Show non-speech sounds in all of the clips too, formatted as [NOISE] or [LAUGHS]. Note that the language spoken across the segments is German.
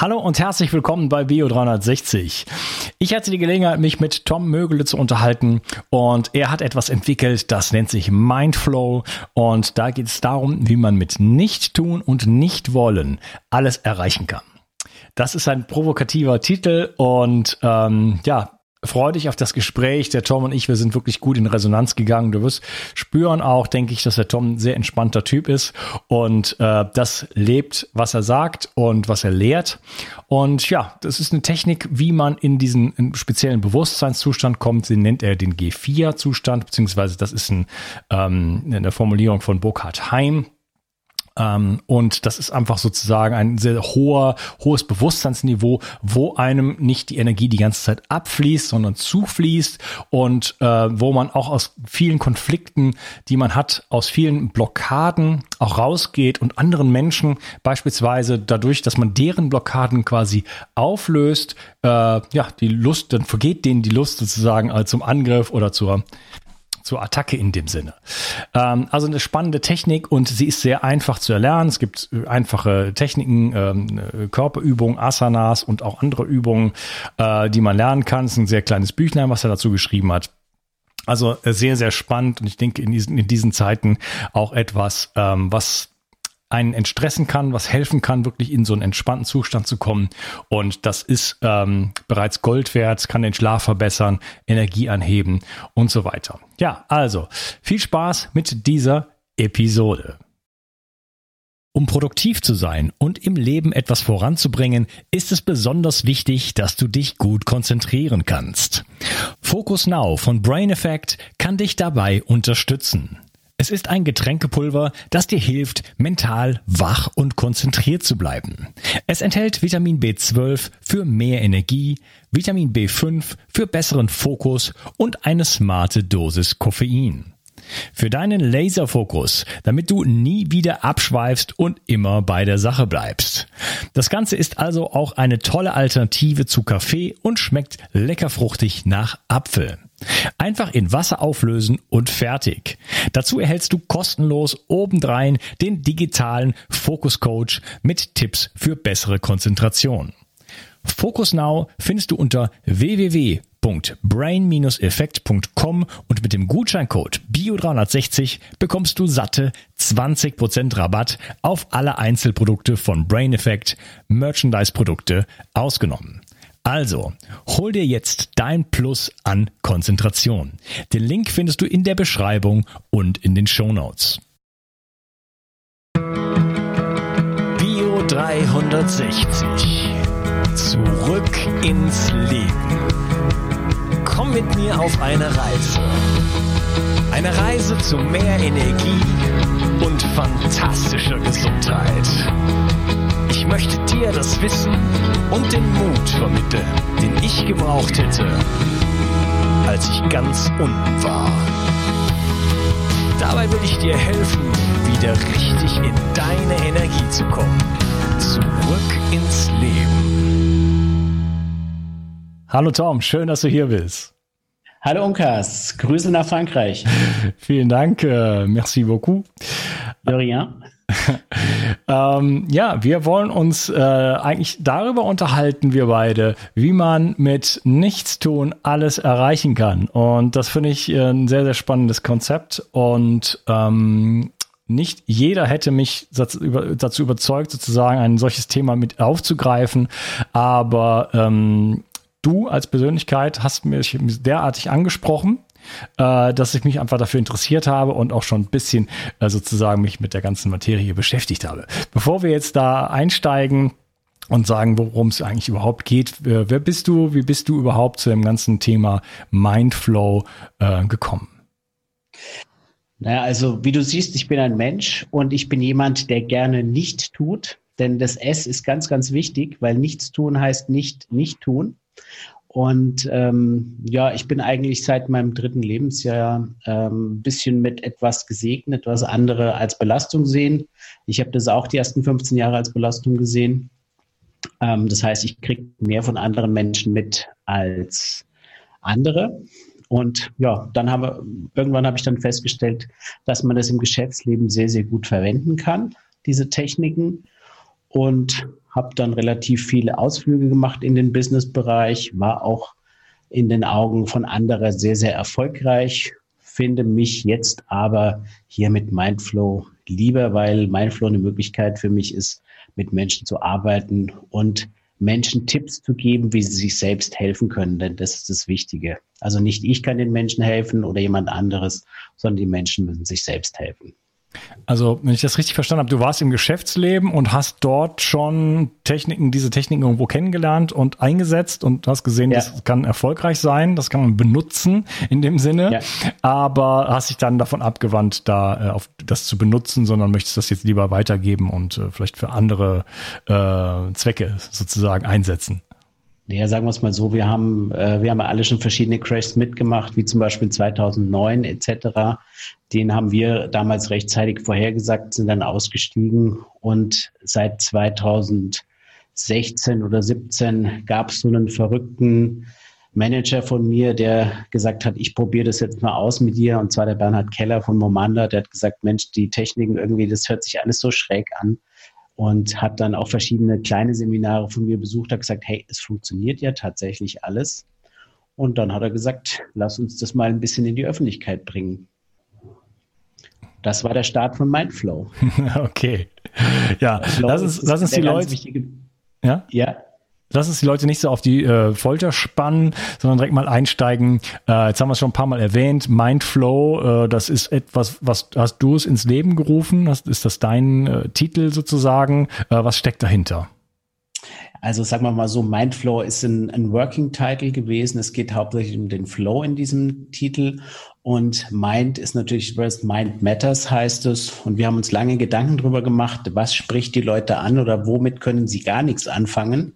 Hallo und herzlich willkommen bei Bio360. Ich hatte die Gelegenheit, mich mit Tom Mögele zu unterhalten und er hat etwas entwickelt, das nennt sich Mindflow und da geht es darum, wie man mit Nicht-Tun und Nicht-Wollen alles erreichen kann. Das ist ein provokativer Titel und ähm, ja, Freu dich auf das Gespräch. Der Tom und ich, wir sind wirklich gut in Resonanz gegangen. Du wirst spüren auch, denke ich, dass der Tom ein sehr entspannter Typ ist und äh, das lebt, was er sagt und was er lehrt. Und ja, das ist eine Technik, wie man in diesen in speziellen Bewusstseinszustand kommt. Den nennt er den G4-Zustand, beziehungsweise das ist ein, ähm, eine Formulierung von Burkhard Heim. Ähm, und das ist einfach sozusagen ein sehr hoher, hohes Bewusstseinsniveau, wo einem nicht die Energie die ganze Zeit abfließt, sondern zufließt und äh, wo man auch aus vielen Konflikten, die man hat, aus vielen Blockaden auch rausgeht und anderen Menschen beispielsweise dadurch, dass man deren Blockaden quasi auflöst, äh, ja, die Lust, dann vergeht denen die Lust sozusagen äh, zum Angriff oder zur zur Attacke in dem Sinne. Ähm, also eine spannende Technik und sie ist sehr einfach zu erlernen. Es gibt äh, einfache Techniken, ähm, äh, Körperübungen, Asanas und auch andere Übungen, äh, die man lernen kann. Es ist ein sehr kleines Büchlein, was er dazu geschrieben hat. Also äh, sehr, sehr spannend und ich denke in diesen, in diesen Zeiten auch etwas, ähm, was einen entstressen kann, was helfen kann, wirklich in so einen entspannten Zustand zu kommen. Und das ist ähm, bereits Gold wert, kann den Schlaf verbessern, Energie anheben und so weiter. Ja, also viel Spaß mit dieser Episode. Um produktiv zu sein und im Leben etwas voranzubringen, ist es besonders wichtig, dass du dich gut konzentrieren kannst. Focus Now von Brain Effect kann dich dabei unterstützen. Es ist ein Getränkepulver, das dir hilft, mental wach und konzentriert zu bleiben. Es enthält Vitamin B12 für mehr Energie, Vitamin B5 für besseren Fokus und eine smarte Dosis Koffein. Für deinen Laserfokus, damit du nie wieder abschweifst und immer bei der Sache bleibst. Das Ganze ist also auch eine tolle Alternative zu Kaffee und schmeckt lecker fruchtig nach Apfel. Einfach in Wasser auflösen und fertig. Dazu erhältst du kostenlos obendrein den digitalen Focus Coach mit Tipps für bessere Konzentration. Focus Now findest du unter www.brain-effekt.com und mit dem Gutscheincode BIO360 bekommst du satte 20% Rabatt auf alle Einzelprodukte von Brain Effect, Merchandise-Produkte ausgenommen. Also, hol dir jetzt dein Plus an Konzentration. Den Link findest du in der Beschreibung und in den Show Notes. Bio 360. Zurück ins Leben. Komm mit mir auf eine Reise. Eine Reise zu mehr Energie und fantastischer Gesundheit. Das Wissen und den Mut vermitteln, den ich gebraucht hätte, als ich ganz unten war. Dabei will ich dir helfen, wieder richtig in deine Energie zu kommen. Zurück ins Leben. Hallo Tom, schön, dass du hier bist. Hallo Unkas, Grüße nach Frankreich. [LAUGHS] Vielen Dank, äh, merci beaucoup. De rien. [LAUGHS] ähm, ja, wir wollen uns äh, eigentlich darüber unterhalten, wir beide, wie man mit Nichtstun alles erreichen kann. Und das finde ich äh, ein sehr, sehr spannendes Konzept. Und ähm, nicht jeder hätte mich dazu überzeugt, sozusagen ein solches Thema mit aufzugreifen. Aber ähm, du als Persönlichkeit hast mich derartig angesprochen äh, dass ich mich einfach dafür interessiert habe und auch schon ein bisschen äh, sozusagen mich mit der ganzen Materie beschäftigt habe. Bevor wir jetzt da einsteigen, und sagen, worum es eigentlich überhaupt geht. Wer bist du? Wie bist du überhaupt zu dem ganzen Thema Mindflow äh, gekommen? Naja, also wie du siehst, ich bin ein Mensch und ich bin jemand, der gerne nicht tut. Denn das S ist ganz, ganz wichtig, weil nichts tun heißt nicht nicht tun. Und ähm, ja, ich bin eigentlich seit meinem dritten Lebensjahr ähm, bisschen mit etwas gesegnet, was andere als Belastung sehen. Ich habe das auch die ersten 15 Jahre als Belastung gesehen. Ähm, das heißt, ich kriege mehr von anderen Menschen mit als andere. Und ja, dann habe irgendwann habe ich dann festgestellt, dass man das im Geschäftsleben sehr, sehr gut verwenden kann, diese Techniken. Und habe dann relativ viele Ausflüge gemacht in den Businessbereich, war auch in den Augen von anderen sehr, sehr erfolgreich, finde mich jetzt aber hier mit Mindflow lieber, weil Mindflow eine Möglichkeit für mich ist, mit Menschen zu arbeiten und Menschen Tipps zu geben, wie sie sich selbst helfen können, denn das ist das Wichtige. Also nicht ich kann den Menschen helfen oder jemand anderes, sondern die Menschen müssen sich selbst helfen. Also, wenn ich das richtig verstanden habe, du warst im Geschäftsleben und hast dort schon Techniken, diese Techniken irgendwo kennengelernt und eingesetzt und hast gesehen, ja. das kann erfolgreich sein, das kann man benutzen in dem Sinne, ja. aber hast dich dann davon abgewandt, da äh, auf das zu benutzen, sondern möchtest das jetzt lieber weitergeben und äh, vielleicht für andere äh, Zwecke sozusagen einsetzen. Naja, sagen wir es mal so, wir haben, äh, wir haben alle schon verschiedene Crashs mitgemacht, wie zum Beispiel 2009 etc. Den haben wir damals rechtzeitig vorhergesagt, sind dann ausgestiegen und seit 2016 oder 17 gab es so einen verrückten Manager von mir, der gesagt hat, ich probiere das jetzt mal aus mit dir, und zwar der Bernhard Keller von Momanda, der hat gesagt, Mensch, die Techniken irgendwie, das hört sich alles so schräg an und hat dann auch verschiedene kleine Seminare von mir besucht, hat gesagt, hey, es funktioniert ja tatsächlich alles. Und dann hat er gesagt, lass uns das mal ein bisschen in die Öffentlichkeit bringen. Das war der Start von Mindflow. [LAUGHS] okay. Ja, lass uns, lass uns die Leute. Ja? ja, lass uns die Leute nicht so auf die äh, Folter spannen, sondern direkt mal einsteigen. Äh, jetzt haben wir es schon ein paar Mal erwähnt. Mindflow, äh, das ist etwas, was hast du es ins Leben gerufen? Hast, ist das dein äh, Titel sozusagen? Äh, was steckt dahinter? Also sagen wir mal so, Mindflow ist ein, ein Working Title gewesen. Es geht hauptsächlich um den Flow in diesem Titel. Und Mind ist natürlich, Mind Matters heißt es. Und wir haben uns lange Gedanken darüber gemacht, was spricht die Leute an oder womit können sie gar nichts anfangen.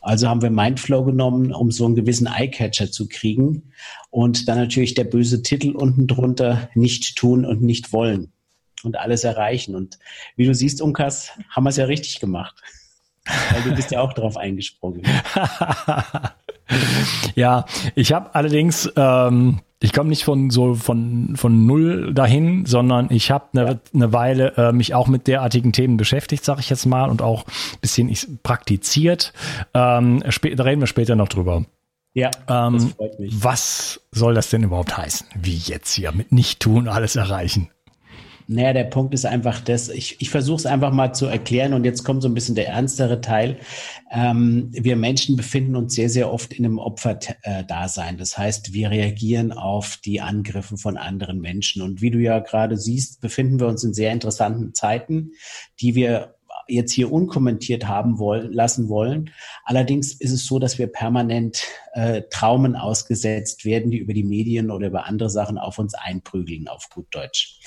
Also haben wir Mindflow genommen, um so einen gewissen Eyecatcher zu kriegen. Und dann natürlich der böse Titel unten drunter, nicht tun und nicht wollen und alles erreichen. Und wie du siehst, Unkas, haben wir es ja richtig gemacht. Weil du bist ja auch drauf eingesprungen. [LAUGHS] ja, ich habe allerdings, ähm, ich komme nicht von so von von null dahin, sondern ich habe eine, eine Weile äh, mich auch mit derartigen Themen beschäftigt, sage ich jetzt mal, und auch ein bisschen ich, praktiziert. Ähm, da reden wir später noch drüber. Ja, ähm, das freut mich. Was soll das denn überhaupt heißen? Wie jetzt hier mit nicht tun alles erreichen? Naja, der Punkt ist einfach das, ich, ich versuche es einfach mal zu erklären und jetzt kommt so ein bisschen der ernstere Teil. Ähm, wir Menschen befinden uns sehr, sehr oft in einem Opferdasein. Das heißt, wir reagieren auf die Angriffe von anderen Menschen. Und wie du ja gerade siehst, befinden wir uns in sehr interessanten Zeiten, die wir jetzt hier unkommentiert haben wollen, lassen wollen. Allerdings ist es so, dass wir permanent äh, Traumen ausgesetzt werden, die über die Medien oder über andere Sachen auf uns einprügeln, auf gut Deutsch.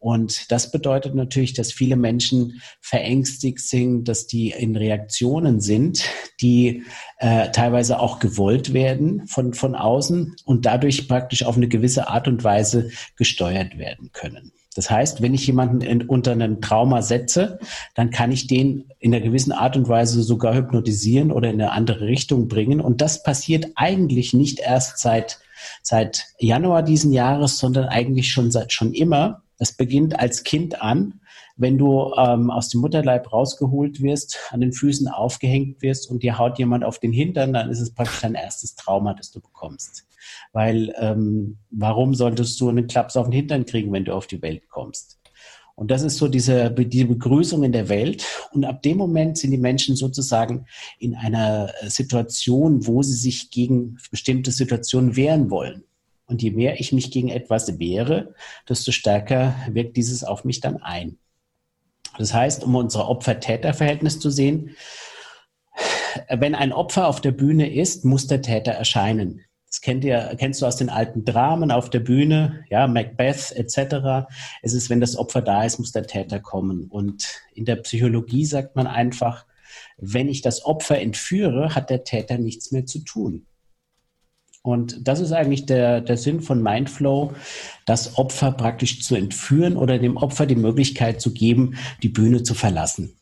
Und das bedeutet natürlich, dass viele Menschen verängstigt sind, dass die in Reaktionen sind, die äh, teilweise auch gewollt werden von, von außen und dadurch praktisch auf eine gewisse Art und Weise gesteuert werden können. Das heißt, wenn ich jemanden in, unter einem Trauma setze, dann kann ich den in einer gewissen Art und Weise sogar hypnotisieren oder in eine andere Richtung bringen. Und das passiert eigentlich nicht erst seit, seit Januar diesen Jahres, sondern eigentlich schon seit schon immer. Das beginnt als Kind an, wenn du ähm, aus dem Mutterleib rausgeholt wirst, an den Füßen aufgehängt wirst und dir haut jemand auf den Hintern, dann ist es praktisch dein erstes Trauma, das du bekommst. Weil ähm, warum solltest du einen Klaps auf den Hintern kriegen, wenn du auf die Welt kommst? Und das ist so diese, die Begrüßung in der Welt. Und ab dem Moment sind die Menschen sozusagen in einer Situation, wo sie sich gegen bestimmte Situationen wehren wollen. Und je mehr ich mich gegen etwas wehre, desto stärker wirkt dieses auf mich dann ein. Das heißt, um unser Opfer-Täter-Verhältnis zu sehen, wenn ein Opfer auf der Bühne ist, muss der Täter erscheinen. Das kennt ihr, kennst du aus den alten Dramen auf der Bühne, ja, Macbeth etc. Es ist, wenn das Opfer da ist, muss der Täter kommen. Und in der Psychologie sagt man einfach, wenn ich das Opfer entführe, hat der Täter nichts mehr zu tun. Und das ist eigentlich der, der Sinn von Mindflow, das Opfer praktisch zu entführen oder dem Opfer die Möglichkeit zu geben, die Bühne zu verlassen.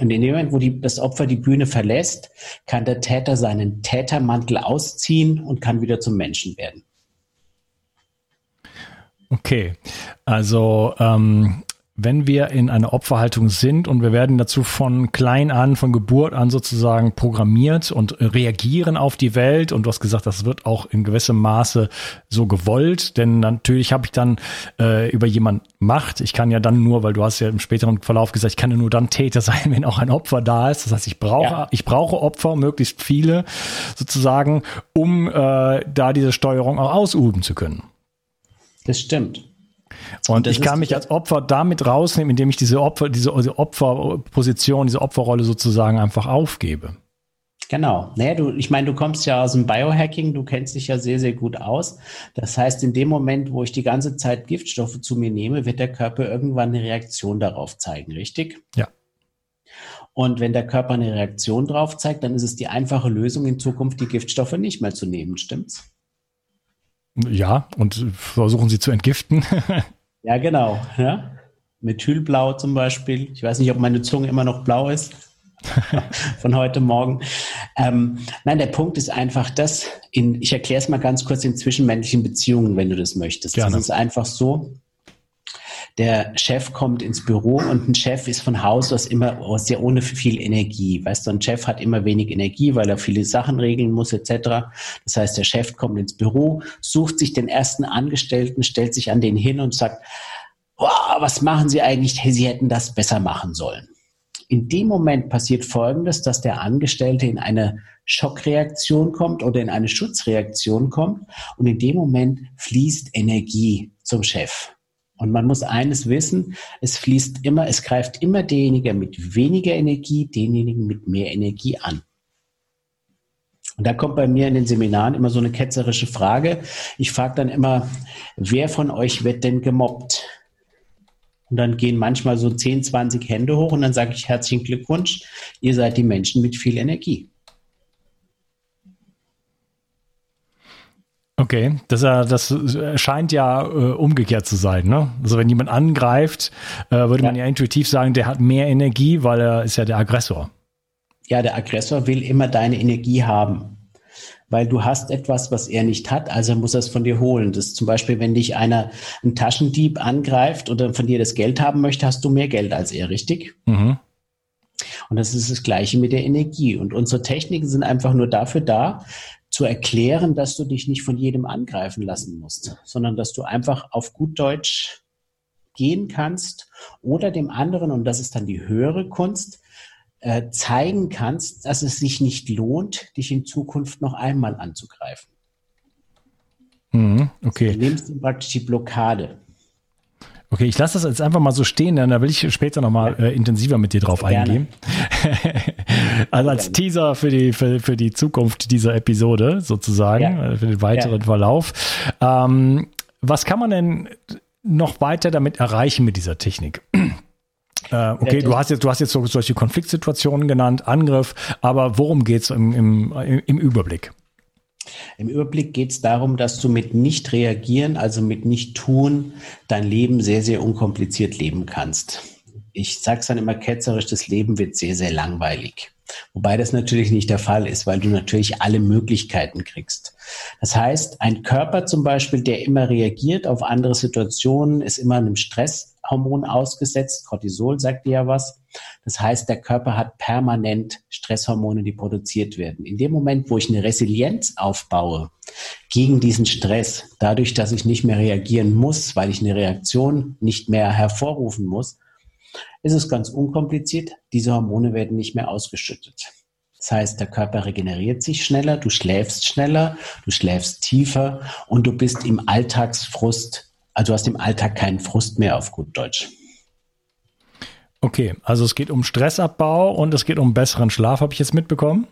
Und in dem Moment, wo die, das Opfer die Bühne verlässt, kann der Täter seinen Tätermantel ausziehen und kann wieder zum Menschen werden. Okay, also ähm, wenn wir in einer Opferhaltung sind und wir werden dazu von klein an, von Geburt an sozusagen programmiert und reagieren auf die Welt und du hast gesagt, das wird auch in gewissem Maße so gewollt, denn natürlich habe ich dann äh, über jemand Macht. Ich kann ja dann nur, weil du hast ja im späteren Verlauf gesagt, ich kann ja nur dann Täter [LAUGHS] sein, wenn auch ein Opfer da ist. Das heißt, ich brauche, ja. ich brauche Opfer, möglichst viele sozusagen, um äh, da diese Steuerung auch ausüben zu können. Das stimmt. Und ich kann mich als Opfer damit rausnehmen, indem ich diese Opfer, diese, diese Opferposition, diese Opferrolle sozusagen einfach aufgebe. Genau. Naja, du, ich meine, du kommst ja aus dem Biohacking, du kennst dich ja sehr, sehr gut aus. Das heißt, in dem Moment, wo ich die ganze Zeit Giftstoffe zu mir nehme, wird der Körper irgendwann eine Reaktion darauf zeigen, richtig? Ja. Und wenn der Körper eine Reaktion drauf zeigt, dann ist es die einfache Lösung, in Zukunft die Giftstoffe nicht mehr zu nehmen, stimmt's? Ja, und versuchen sie zu entgiften. [LAUGHS] ja, genau. Ja. Methylblau zum Beispiel. Ich weiß nicht, ob meine Zunge immer noch blau ist. [LAUGHS] von heute Morgen. Ähm, nein, der Punkt ist einfach das, in, ich erkläre es mal ganz kurz in zwischenmännlichen Beziehungen, wenn du das möchtest. Gerne. Das ist einfach so, der Chef kommt ins Büro und ein Chef ist von Haus aus immer sehr ohne viel Energie. Weißt du, ein Chef hat immer wenig Energie, weil er viele Sachen regeln muss etc. Das heißt, der Chef kommt ins Büro, sucht sich den ersten Angestellten, stellt sich an den hin und sagt, wow, was machen Sie eigentlich? Sie hätten das besser machen sollen. In dem Moment passiert Folgendes, dass der Angestellte in eine Schockreaktion kommt oder in eine Schutzreaktion kommt und in dem Moment fließt Energie zum Chef. Und man muss eines wissen, es fließt immer, es greift immer derjenige mit weniger Energie, denjenigen mit mehr Energie an. Und da kommt bei mir in den Seminaren immer so eine ketzerische Frage. Ich frage dann immer, wer von euch wird denn gemobbt? Und dann gehen manchmal so 10, 20 Hände hoch und dann sage ich herzlichen Glückwunsch, ihr seid die Menschen mit viel Energie. Okay, das, das scheint ja äh, umgekehrt zu sein. Ne? Also wenn jemand angreift, äh, würde ja. man ja intuitiv sagen, der hat mehr Energie, weil er ist ja der Aggressor. Ja, der Aggressor will immer deine Energie haben, weil du hast etwas, was er nicht hat, also muss er es von dir holen. Das ist zum Beispiel, wenn dich einer, ein Taschendieb angreift oder von dir das Geld haben möchte, hast du mehr Geld als er, richtig? Mhm. Und das ist das Gleiche mit der Energie. Und unsere Techniken sind einfach nur dafür da, zu erklären, dass du dich nicht von jedem angreifen lassen musst, sondern dass du einfach auf gut Deutsch gehen kannst oder dem anderen, und das ist dann die höhere Kunst, äh, zeigen kannst, dass es sich nicht lohnt, dich in Zukunft noch einmal anzugreifen. Mhm, okay. Du nimmst ihm praktisch die Blockade. Okay, ich lasse das jetzt einfach mal so stehen, dann da will ich später nochmal äh, intensiver mit dir drauf Gerne. eingehen. Also als Teaser für die, für, für die Zukunft dieser Episode sozusagen, ja. Äh, für den weiteren ja. Verlauf. Ähm, was kann man denn noch weiter damit erreichen mit dieser Technik? [CLEARS THROAT] Äh, okay, du hast jetzt, du hast jetzt so, solche Konfliktsituationen genannt, Angriff, aber worum geht's im, im, im Überblick? Im Überblick geht es darum, dass du mit nicht reagieren, also mit nicht tun, dein Leben sehr, sehr unkompliziert leben kannst. Ich sage es dann immer ketzerisch, das Leben wird sehr, sehr langweilig. Wobei das natürlich nicht der Fall ist, weil du natürlich alle Möglichkeiten kriegst. Das heißt, ein Körper zum Beispiel, der immer reagiert auf andere Situationen, ist immer einem Stresshormon ausgesetzt. Cortisol sagt dir ja was. Das heißt, der Körper hat permanent Stresshormone, die produziert werden. In dem Moment, wo ich eine Resilienz aufbaue gegen diesen Stress, dadurch, dass ich nicht mehr reagieren muss, weil ich eine Reaktion nicht mehr hervorrufen muss, ist es ganz unkompliziert. Diese Hormone werden nicht mehr ausgeschüttet. Das heißt, der Körper regeneriert sich schneller, du schläfst schneller, du schläfst tiefer und du bist im Alltagsfrust, also du hast im Alltag keinen Frust mehr auf gut Deutsch. Okay, also es geht um Stressabbau und es geht um besseren Schlaf, habe ich jetzt mitbekommen?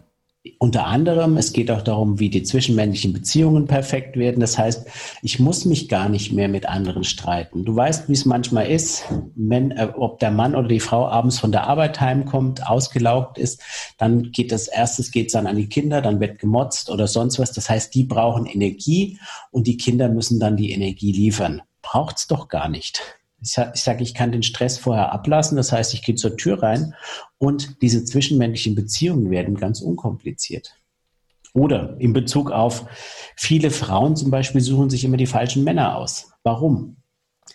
Unter anderem, es geht auch darum, wie die zwischenmännlichen Beziehungen perfekt werden. Das heißt, ich muss mich gar nicht mehr mit anderen streiten. Du weißt, wie es manchmal ist, wenn, äh, ob der Mann oder die Frau abends von der Arbeit heimkommt, ausgelaugt ist, dann geht das erstes geht's dann an die Kinder, dann wird gemotzt oder sonst was. Das heißt, die brauchen Energie und die Kinder müssen dann die Energie liefern. Braucht's doch gar nicht. Ich sage, ich, sag, ich kann den Stress vorher ablassen. Das heißt, ich gehe zur Tür rein und diese zwischenmännlichen Beziehungen werden ganz unkompliziert. Oder in Bezug auf viele Frauen zum Beispiel suchen sich immer die falschen Männer aus. Warum?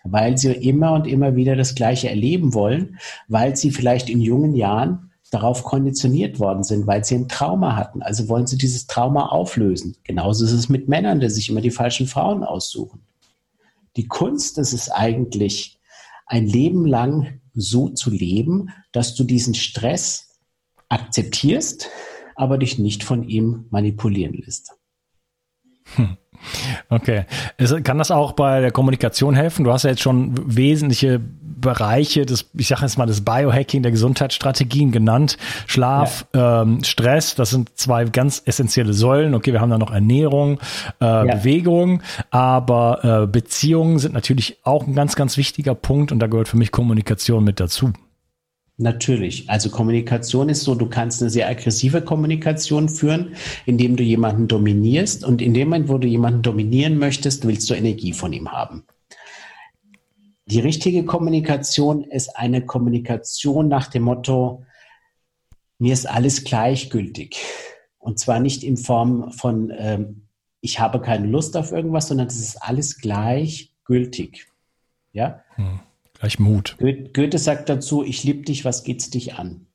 weil sie immer und immer wieder das Gleiche erleben wollen, weil sie vielleicht in jungen Jahren darauf konditioniert worden sind, weil sie ein Trauma hatten. Also wollen sie dieses Trauma auflösen. Genauso ist es mit Männern, die sich immer die falschen Frauen aussuchen. Die Kunst ist es eigentlich, ein Leben lang so zu leben, dass du diesen Stress akzeptierst, aber dich nicht von ihm manipulieren lässt. Hm. Okay. Kann das auch bei der Kommunikation helfen? Du hast ja jetzt schon wesentliche Bereiche des, ich sage jetzt mal, des Biohacking, der Gesundheitsstrategien genannt. Schlaf, ja. ähm, Stress, das sind zwei ganz essentielle Säulen. Okay, wir haben da noch Ernährung, äh, ja. Bewegung, aber äh, Beziehungen sind natürlich auch ein ganz, ganz wichtiger Punkt und da gehört für mich Kommunikation mit dazu. Natürlich. Also Kommunikation ist so, du kannst eine sehr aggressive Kommunikation führen, indem du jemanden dominierst. Und in dem Moment, wo du jemanden dominieren möchtest, willst du Energie von ihm haben. Die richtige Kommunikation ist eine Kommunikation nach dem Motto, mir ist alles gleichgültig. Und zwar nicht in Form von, ähm, ich habe keine Lust auf irgendwas, sondern es ist alles gleichgültig. Ja? Hm. Gleich Mut. Goethe sagt dazu, ich liebe dich, was geht's dich an?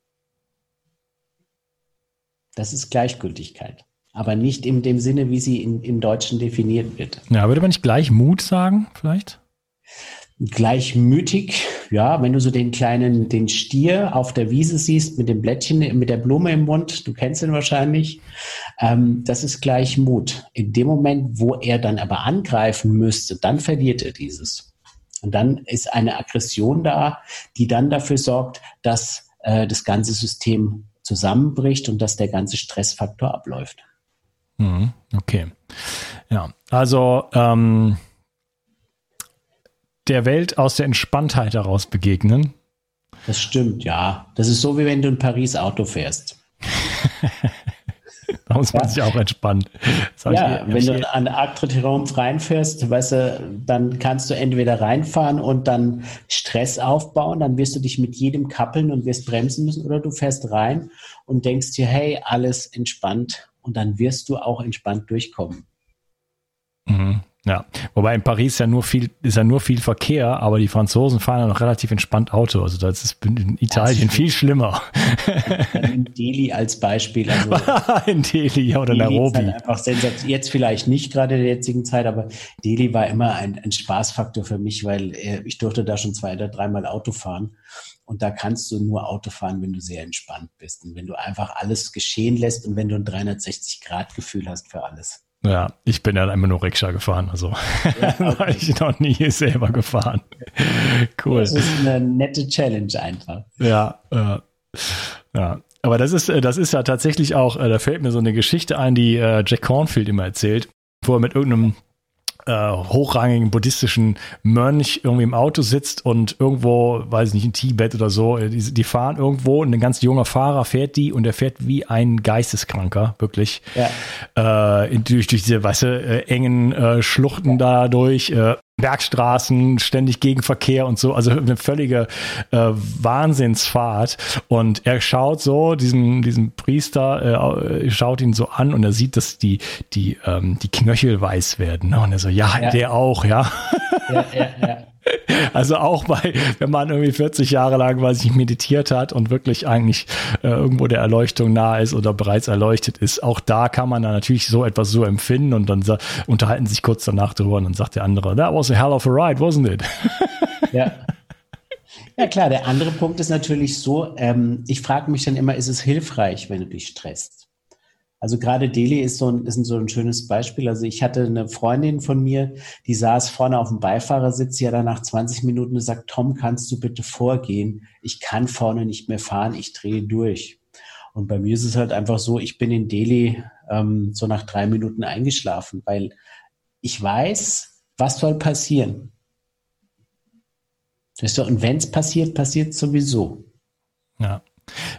Das ist Gleichgültigkeit. Aber nicht in dem Sinne, wie sie in, im Deutschen definiert wird. Ja, würde man nicht gleich Mut sagen, vielleicht? Gleichmütig, ja, wenn du so den kleinen, den Stier auf der Wiese siehst mit dem Blättchen, mit der Blume im Mund, du kennst ihn wahrscheinlich, ähm, das ist Gleichmut. In dem Moment, wo er dann aber angreifen müsste, dann verliert er dieses. Und dann ist eine Aggression da, die dann dafür sorgt, dass äh, das ganze System zusammenbricht und dass der ganze Stressfaktor abläuft. Mhm, okay. Ja, also ähm, der Welt aus der Entspanntheit heraus begegnen. Das stimmt, ja. Das ist so, wie wenn du in Paris Auto fährst. [LAUGHS] Da muss man ja. sich auch entspannen. Ja, wenn du an Arc Triumph reinfährst, weißt du, dann kannst du entweder reinfahren und dann Stress aufbauen, dann wirst du dich mit jedem kappeln und wirst bremsen müssen, oder du fährst rein und denkst dir, hey, alles entspannt und dann wirst du auch entspannt durchkommen. Mhm. Ja, wobei in Paris ja nur viel, ist ja nur viel Verkehr, aber die Franzosen fahren ja noch relativ entspannt Auto. Also das ist in Italien viel schlimmer. In Delhi als Beispiel. Also [LAUGHS] in Delhi oder Delhi Nairobi. Halt einfach Jetzt vielleicht nicht gerade in der jetzigen Zeit, aber Delhi war immer ein, ein Spaßfaktor für mich, weil äh, ich durfte da schon zwei oder dreimal Auto fahren. Und da kannst du nur Auto fahren, wenn du sehr entspannt bist und wenn du einfach alles geschehen lässt und wenn du ein 360-Grad-Gefühl hast für alles. Ja, ich bin ja immer nur Rikscha gefahren, also [LAUGHS] ja, okay. ich noch nie selber gefahren. Cool. Das ist eine nette Challenge einfach. Ja, äh, ja. Aber das ist, äh, das ist ja tatsächlich auch, äh, da fällt mir so eine Geschichte ein, die äh, Jack Cornfield immer erzählt, wo er mit irgendeinem äh, hochrangigen buddhistischen Mönch irgendwie im Auto sitzt und irgendwo, weiß ich nicht, in Tibet oder so, äh, die, die fahren irgendwo und ein ganz junger Fahrer fährt die und er fährt wie ein Geisteskranker, wirklich. Ja. Äh, durch, durch diese, weißt du, äh, engen äh, Schluchten ja. da durch. Äh, Bergstraßen, ständig Gegenverkehr und so, also eine völlige äh, Wahnsinnsfahrt. Und er schaut so, diesen, diesen Priester, äh, schaut ihn so an und er sieht, dass die, die, ähm, die Knöchel weiß werden. Ne? Und er so, ja, ja. der auch, ja. ja, ja, ja. Also auch bei, wenn man irgendwie 40 Jahre lang, weiß ich, meditiert hat und wirklich eigentlich äh, irgendwo der Erleuchtung nahe ist oder bereits erleuchtet ist, auch da kann man dann natürlich so etwas so empfinden und dann unterhalten sich kurz danach drüber und dann sagt der andere, that was a hell of a ride, wasn't it? [LAUGHS] Ja. Ja klar, der andere Punkt ist natürlich so, ähm, ich frage mich dann immer, ist es hilfreich, wenn du dich stresst? Also gerade Delhi ist so ein, ist so ein schönes Beispiel. Also ich hatte eine Freundin von mir, die saß vorne auf dem Beifahrersitz, die hat dann nach 20 Minuten gesagt, Tom, kannst du bitte vorgehen? Ich kann vorne nicht mehr fahren, ich drehe durch. Und bei mir ist es halt einfach so, ich bin in Delhi ähm, so nach drei Minuten eingeschlafen, weil ich weiß, was soll passieren. Und wenn es passiert, passiert sowieso. Ja.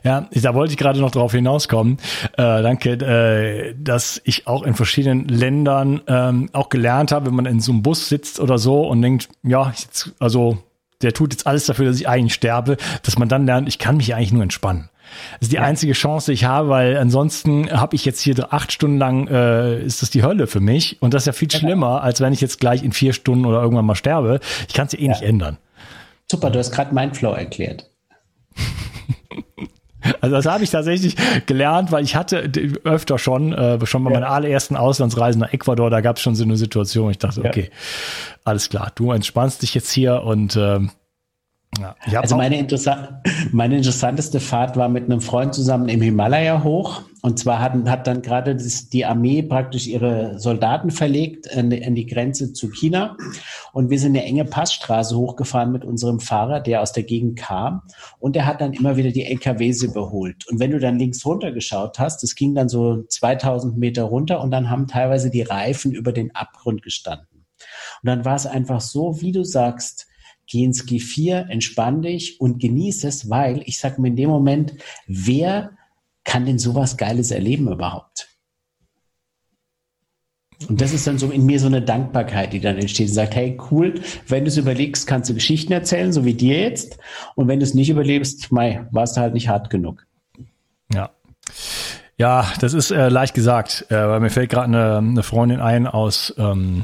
Ja, da wollte ich gerade noch drauf hinauskommen. Äh, danke, äh, dass ich auch in verschiedenen Ländern ähm, auch gelernt habe, wenn man in so einem Bus sitzt oder so und denkt, ja, jetzt, also der tut jetzt alles dafür, dass ich eigentlich sterbe, dass man dann lernt, ich kann mich eigentlich nur entspannen. Das ist die ja. einzige Chance, die ich habe, weil ansonsten habe ich jetzt hier acht Stunden lang, äh, ist das die Hölle für mich. Und das ist ja viel schlimmer, als wenn ich jetzt gleich in vier Stunden oder irgendwann mal sterbe. Ich kann es ja eh ja. nicht ändern. Super, du hast gerade Mindflow erklärt. [LAUGHS] Also das habe ich tatsächlich gelernt, weil ich hatte öfter schon, äh, schon bei ja. meiner allerersten Auslandsreise nach Ecuador, da gab es schon so eine Situation, ich dachte, ja. okay, alles klar, du entspannst dich jetzt hier und ähm, ja, also meine, interessa meine interessanteste Fahrt war mit einem Freund zusammen im Himalaya hoch. Und zwar hat, hat dann gerade die Armee praktisch ihre Soldaten verlegt an die, an die, Grenze zu China. Und wir sind eine enge Passstraße hochgefahren mit unserem Fahrer, der aus der Gegend kam. Und der hat dann immer wieder die LKWs überholt. Und wenn du dann links runter geschaut hast, das ging dann so 2000 Meter runter und dann haben teilweise die Reifen über den Abgrund gestanden. Und dann war es einfach so, wie du sagst, geh ins G4, entspann dich und genieße es, weil ich sage mir in dem Moment, wer kann denn sowas Geiles erleben überhaupt? Und das ist dann so in mir so eine Dankbarkeit, die dann entsteht und sagt, hey, cool, wenn du es überlegst, kannst du Geschichten erzählen, so wie dir jetzt. Und wenn du es nicht überlebst, mei, warst du halt nicht hart genug. Ja. Ja, das ist äh, leicht gesagt, äh, weil mir fällt gerade eine, eine Freundin ein aus ähm,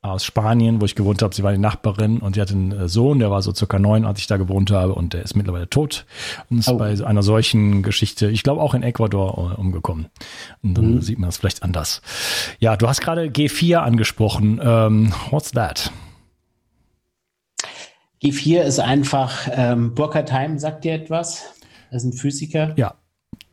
aus Spanien, wo ich gewohnt habe. Sie war die Nachbarin und sie hatte einen äh, Sohn, der war so circa neun, als ich da gewohnt habe und der ist mittlerweile tot und ist oh. bei einer solchen Geschichte, ich glaube auch in Ecuador äh, umgekommen. Und dann mhm. sieht man das vielleicht anders. Ja, du hast gerade G4 angesprochen. Ähm, what's that? G4 ist einfach, ähm, Burkhard Heim sagt dir etwas? Das ist ein Physiker. Ja.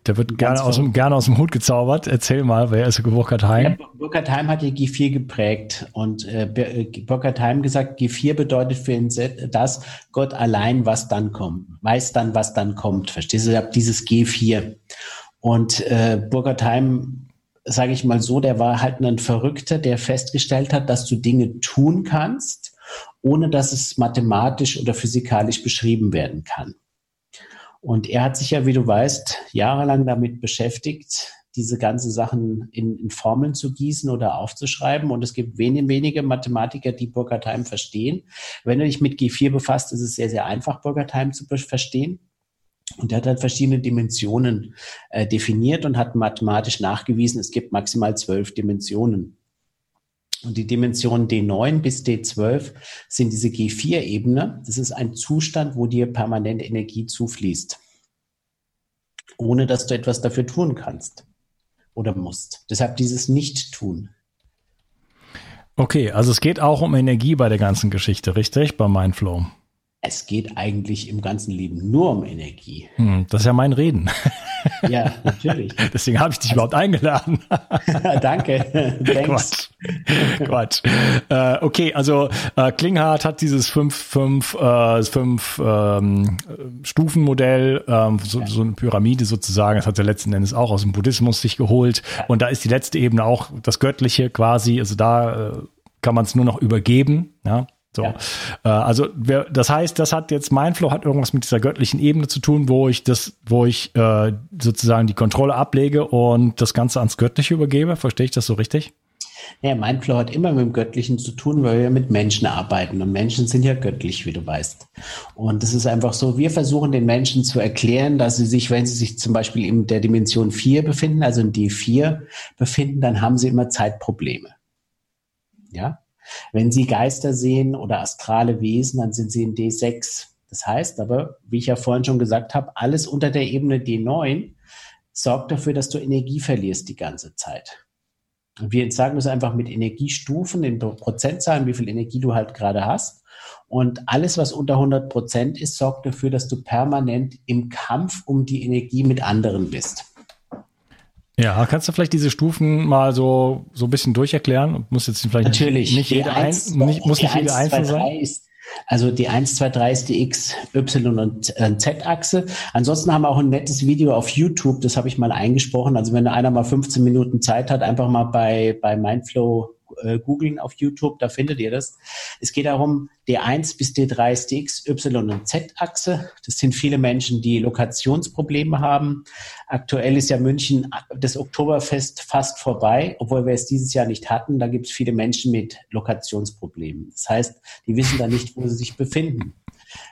Der wird gerne aus, dem, gerne aus dem Hut gezaubert. Erzähl mal, wer ist Burkhard Heim? Ja, Burkhard Heim hat die G4 geprägt und äh, äh Burkhard Heim gesagt, G4 bedeutet für ihn das, Gott allein, was dann kommt, weiß dann, was dann kommt. Verstehst du? Ich habe dieses G4. Und äh, Burkhard Heim, sage ich mal so, der war halt ein Verrückter, der festgestellt hat, dass du Dinge tun kannst, ohne dass es mathematisch oder physikalisch beschrieben werden kann. Und er hat sich ja, wie du weißt, jahrelang damit beschäftigt, diese ganzen Sachen in, in Formeln zu gießen oder aufzuschreiben. Und es gibt wenige, wenige Mathematiker, die Burkhard Heim verstehen. Wenn du dich mit G4 befasst, ist es sehr, sehr einfach, Burkhard Heim zu verstehen. Und er hat dann verschiedene Dimensionen äh, definiert und hat mathematisch nachgewiesen, es gibt maximal zwölf Dimensionen. Und die Dimensionen D9 bis D12 sind diese G4-Ebene. Das ist ein Zustand, wo dir permanent Energie zufließt, ohne dass du etwas dafür tun kannst oder musst. Deshalb dieses Nicht-Tun. Okay, also es geht auch um Energie bei der ganzen Geschichte, richtig? Bei Mindflow. Es geht eigentlich im ganzen Leben nur um Energie. Hm, das ist ja mein Reden. [LAUGHS] Ja, natürlich. [LAUGHS] Deswegen habe ich dich also, überhaupt eingeladen. [LAUGHS] Danke. Quatsch. Quatsch. Äh, okay, also äh, Klinghardt hat dieses fünf, fünf, äh, fünf ähm, Stufenmodell, ähm, so, ja. so eine Pyramide sozusagen. Das hat er letzten Endes auch aus dem Buddhismus sich geholt. Ja. Und da ist die letzte Ebene auch das Göttliche quasi. Also da äh, kann man es nur noch übergeben. Ja, so. Ja. Äh, also wer, das heißt, das hat jetzt Mindflow hat irgendwas mit dieser göttlichen Ebene zu tun, wo ich das, wo ich äh, sozusagen die Kontrolle ablege und das Ganze ans Göttliche übergebe. Verstehe ich das so richtig? Ja, Mindflow hat immer mit dem Göttlichen zu tun, weil wir mit Menschen arbeiten. Und Menschen sind ja göttlich, wie du weißt. Und es ist einfach so, wir versuchen den Menschen zu erklären, dass sie sich, wenn sie sich zum Beispiel in der Dimension 4 befinden, also in D4 befinden, dann haben sie immer Zeitprobleme. Ja, wenn Sie Geister sehen oder astrale Wesen, dann sind Sie in D6. Das heißt aber, wie ich ja vorhin schon gesagt habe, alles unter der Ebene D9 sorgt dafür, dass du Energie verlierst die ganze Zeit. Und wir sagen das einfach mit Energiestufen, in Prozentzahlen, wie viel Energie du halt gerade hast. Und alles, was unter 100 Prozent ist, sorgt dafür, dass du permanent im Kampf um die Energie mit anderen bist. Ja, kannst du vielleicht diese Stufen mal so, so ein bisschen durcherklären? Muss jetzt vielleicht Natürlich. nicht, nicht jede, 1, ein, nicht, muss nicht jede einzelne sein? Ist, also die 1, 2, 3 ist die X, Y und äh, Z-Achse. Ansonsten haben wir auch ein nettes Video auf YouTube, das habe ich mal eingesprochen. Also wenn einer mal 15 Minuten Zeit hat, einfach mal bei, bei Mindflow äh, googeln auf YouTube, da findet ihr das. Es geht darum, D1 bis D3 ist die X, Y und Z-Achse. Das sind viele Menschen, die Lokationsprobleme haben. Aktuell ist ja München das Oktoberfest fast vorbei, obwohl wir es dieses Jahr nicht hatten. Da gibt es viele Menschen mit Lokationsproblemen. Das heißt, die wissen da nicht, wo sie sich befinden.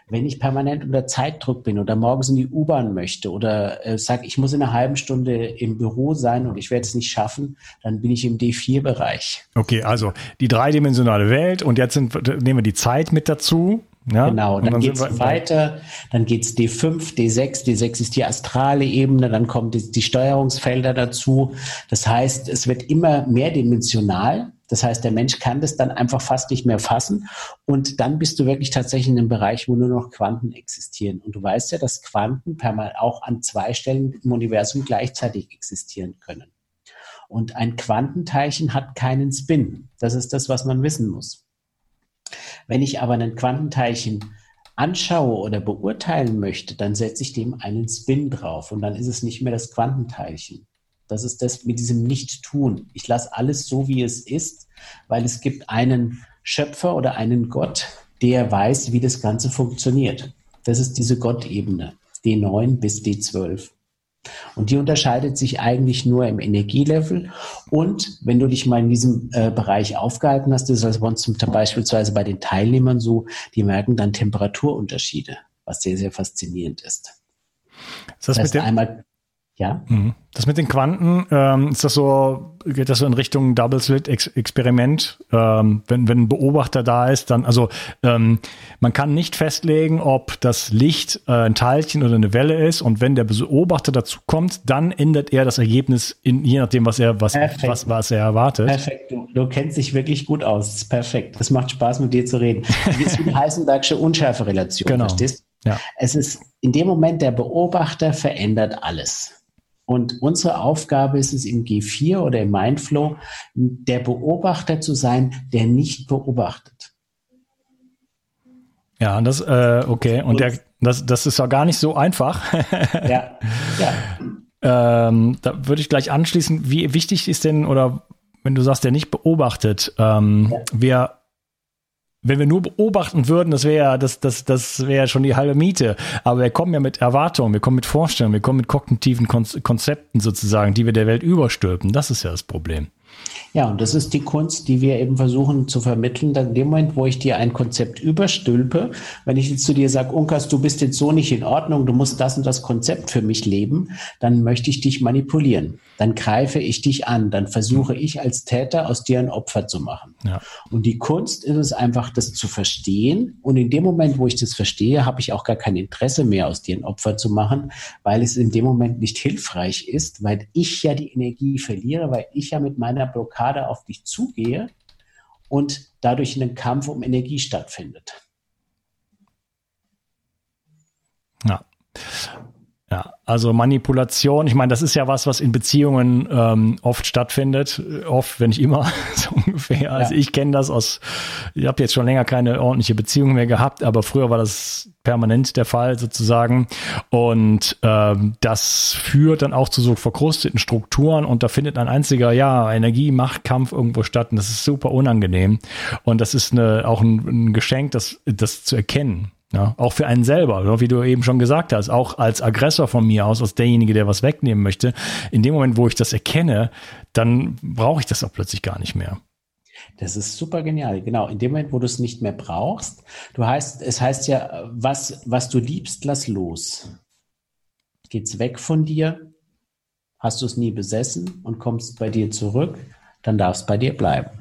Wenn ich permanent unter Zeitdruck bin oder morgens in die U-Bahn möchte oder äh, sage, ich muss in einer halben Stunde im Büro sein und ich werde es nicht schaffen, dann bin ich im D4-Bereich. Okay, also die dreidimensionale Welt und jetzt sind, nehmen wir die Zeit mit dazu. Ja? Genau, dann, dann geht es weiter, dann geht es D5, D6, D6 ist die astrale Ebene, dann kommen die, die Steuerungsfelder dazu. Das heißt, es wird immer mehrdimensional. Das heißt, der Mensch kann das dann einfach fast nicht mehr fassen. Und dann bist du wirklich tatsächlich in einem Bereich, wo nur noch Quanten existieren. Und du weißt ja, dass Quanten per mal auch an zwei Stellen im Universum gleichzeitig existieren können. Und ein Quantenteilchen hat keinen Spin. Das ist das, was man wissen muss. Wenn ich aber einen Quantenteilchen anschaue oder beurteilen möchte, dann setze ich dem einen Spin drauf und dann ist es nicht mehr das Quantenteilchen. Das ist das mit diesem Nicht-Tun. Ich lasse alles so, wie es ist, weil es gibt einen Schöpfer oder einen Gott, der weiß, wie das Ganze funktioniert. Das ist diese Gottebene, D9 bis D12. Und die unterscheidet sich eigentlich nur im Energielevel. Und wenn du dich mal in diesem äh, Bereich aufgehalten hast, das ist bei uns zum, beispielsweise bei den Teilnehmern so, die merken dann Temperaturunterschiede, was sehr, sehr faszinierend ist. Ist das, das heißt, einmal ja. Mhm. Das mit den Quanten, ähm, ist das so, geht das so in Richtung Double Slit Experiment? Ähm, wenn, wenn ein Beobachter da ist, dann, also ähm, man kann nicht festlegen, ob das Licht äh, ein Teilchen oder eine Welle ist und wenn der Beobachter dazu kommt, dann ändert er das Ergebnis in, je nachdem, was er, was, was, was er erwartet. Perfekt, du, du kennst dich wirklich gut aus. Das ist perfekt. Das macht Spaß, mit dir zu reden. Das ist die Heisenbergsche Unschärferelation, genau. verstehst? Ja. Es ist in dem Moment, der Beobachter verändert alles. Und unsere Aufgabe ist es im G4 oder im Mindflow, der Beobachter zu sein, der nicht beobachtet. Ja, das, äh, okay. Und der, das, das ist ja gar nicht so einfach. [LAUGHS] ja, ja. Ähm, da würde ich gleich anschließen, wie wichtig ist denn, oder wenn du sagst, der nicht beobachtet, ähm, ja. wer wenn wir nur beobachten würden, das wäre das, das, das wäre schon die halbe Miete. Aber wir kommen ja mit Erwartungen, wir kommen mit Vorstellungen, wir kommen mit kognitiven Konzepten sozusagen, die wir der Welt überstülpen. Das ist ja das Problem. Ja, und das ist die Kunst, die wir eben versuchen zu vermitteln. Dann in dem Moment, wo ich dir ein Konzept überstülpe, wenn ich jetzt zu dir sage, Unkas, du bist jetzt so nicht in Ordnung, du musst das und das Konzept für mich leben, dann möchte ich dich manipulieren. Dann greife ich dich an. Dann versuche ich als Täter aus dir ein Opfer zu machen. Ja. Und die Kunst ist es einfach, das zu verstehen. Und in dem Moment, wo ich das verstehe, habe ich auch gar kein Interesse mehr, aus dir ein Opfer zu machen, weil es in dem Moment nicht hilfreich ist, weil ich ja die Energie verliere, weil ich ja mit meiner Blockade auf dich zugehe und dadurch ein Kampf um Energie stattfindet. Ja. Ja, also Manipulation, ich meine, das ist ja was, was in Beziehungen ähm, oft stattfindet, oft, wenn nicht immer, [LAUGHS] so ungefähr. Also ja. ich kenne das aus, ich habe jetzt schon länger keine ordentliche Beziehung mehr gehabt, aber früher war das permanent der Fall sozusagen. Und ähm, das führt dann auch zu so verkrusteten Strukturen und da findet ein einziger, ja, Energie-Machtkampf irgendwo statt und das ist super unangenehm. Und das ist eine, auch ein, ein Geschenk, das, das zu erkennen. Ja, auch für einen selber, wie du eben schon gesagt hast, auch als Aggressor von mir aus, als derjenige, der was wegnehmen möchte. In dem Moment, wo ich das erkenne, dann brauche ich das auch plötzlich gar nicht mehr. Das ist super genial. Genau. In dem Moment, wo du es nicht mehr brauchst, du heißt, es heißt ja, was, was du liebst, lass los. Geht's weg von dir? Hast du es nie besessen und kommst bei dir zurück? Dann darf es bei dir bleiben.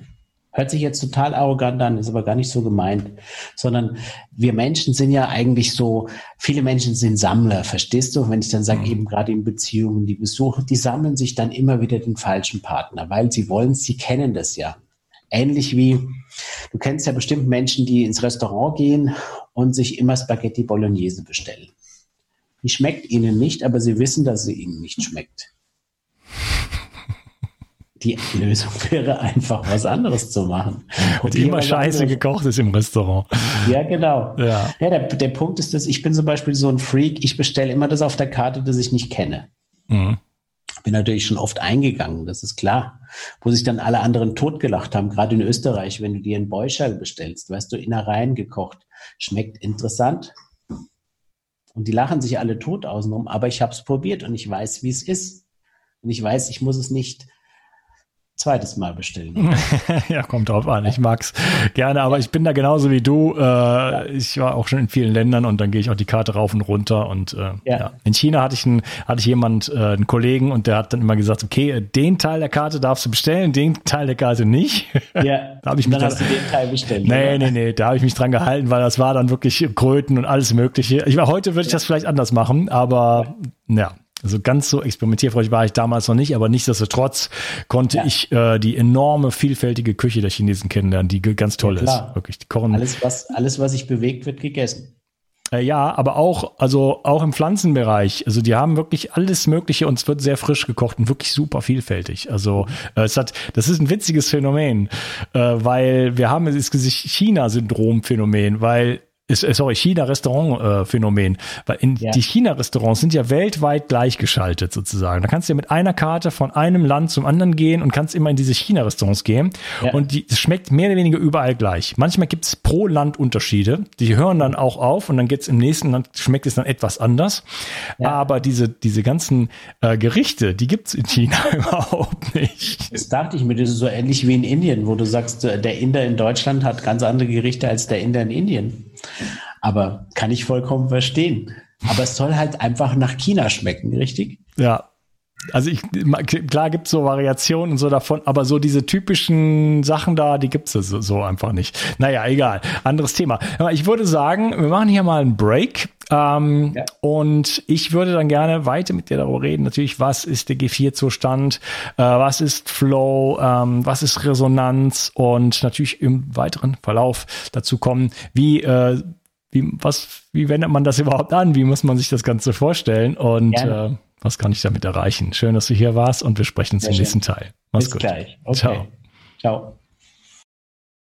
Hört sich jetzt total arrogant an, ist aber gar nicht so gemeint, sondern wir Menschen sind ja eigentlich so, viele Menschen sind Sammler, verstehst du? Wenn ich dann sage, mhm. eben gerade in Beziehungen, die besuchen, die sammeln sich dann immer wieder den falschen Partner, weil sie wollen, sie kennen das ja. Ähnlich wie, du kennst ja bestimmt Menschen, die ins Restaurant gehen und sich immer Spaghetti Bolognese bestellen. Die schmeckt ihnen nicht, aber sie wissen, dass sie ihnen nicht schmeckt [LAUGHS] die Lösung [LAUGHS] wäre einfach was anderes zu machen. Und immer Scheiße gekocht ist im Restaurant. Ja, genau. Ja. ja der, der Punkt ist, dass ich bin zum Beispiel so ein Freak, ich bestelle immer das auf der Karte, das ich nicht kenne. Mhm. Bin natürlich schon oft eingegangen, das ist klar. Wo sich dann alle anderen totgelacht haben, gerade in Österreich, wenn du dir einen Beuschal bestellst, weißt du, Innereien gekocht. Schmeckt interessant. Und die lachen sich alle tot außenrum, aber ich habe es probiert und ich weiß, wie es ist. Und ich weiß, ich muss es nicht zweites Mal bestellen. [LAUGHS] ja, kommt drauf an. Ich mag's gerne, aber ich bin da genauso wie du. Äh, ja. Ich war auch schon in vielen Ländern und dann gehe ich auch die Karte rauf und runter. Und äh, ja. ja. in China hatte ich einen, hatte ich jemand, äh, einen Kollegen und der hat dann immer gesagt, okay, den Teil der Karte darfst du bestellen, den Teil der Karte nicht. Ja. [LAUGHS] da habe ich mich dann hast du den Teil bestellt. Nee, oder? nee, nee, da habe ich mich dran gehalten, weil das war dann wirklich Kröten und alles Mögliche. Ich war heute würde ich das vielleicht anders machen, aber ja. Also ganz so experimentierfreudig war ich damals noch nicht, aber nichtsdestotrotz konnte ja. ich äh, die enorme, vielfältige Küche der Chinesen kennenlernen, die ganz toll ja, ist. Wirklich, die kochen. Alles was, alles, was sich bewegt, wird gegessen. Äh, ja, aber auch, also auch im Pflanzenbereich. Also die haben wirklich alles Mögliche und es wird sehr frisch gekocht und wirklich super vielfältig. Also äh, es hat, das ist ein witziges Phänomen, äh, weil wir haben das China-Syndrom-Phänomen, weil ist, äh, sorry, China-Restaurant-Phänomen. Weil in, ja. die China-Restaurants sind ja weltweit gleichgeschaltet sozusagen. Da kannst du ja mit einer Karte von einem Land zum anderen gehen und kannst immer in diese China-Restaurants gehen. Ja. Und die, es schmeckt mehr oder weniger überall gleich. Manchmal gibt es pro Land Unterschiede. Die hören dann auch auf und dann geht's im nächsten Land, schmeckt es dann etwas anders. Ja. Aber diese, diese ganzen äh, Gerichte, die gibt's in China [LAUGHS] überhaupt nicht. Das dachte ich mir, das ist so ähnlich wie in Indien, wo du sagst, der Inder in Deutschland hat ganz andere Gerichte als der Inder in Indien. Aber kann ich vollkommen verstehen. Aber es soll halt einfach nach China schmecken, richtig? Ja. Also ich, klar gibt es so Variationen und so davon, aber so diese typischen Sachen da, die gibt es so, so, einfach nicht. Naja, egal. Anderes Thema. Ich würde sagen, wir machen hier mal einen Break. Ähm, ja. Und ich würde dann gerne weiter mit dir darüber reden. Natürlich, was ist der G4-Zustand? Äh, was ist Flow? Ähm, was ist Resonanz? Und natürlich im weiteren Verlauf dazu kommen, wie äh, wie, was, wie wendet man das überhaupt an? Wie muss man sich das Ganze vorstellen? Und äh, was kann ich damit erreichen? Schön, dass du hier warst und wir sprechen uns im nächsten Teil. Mach's Bis gut. gleich. Okay. Ciao. Ciao.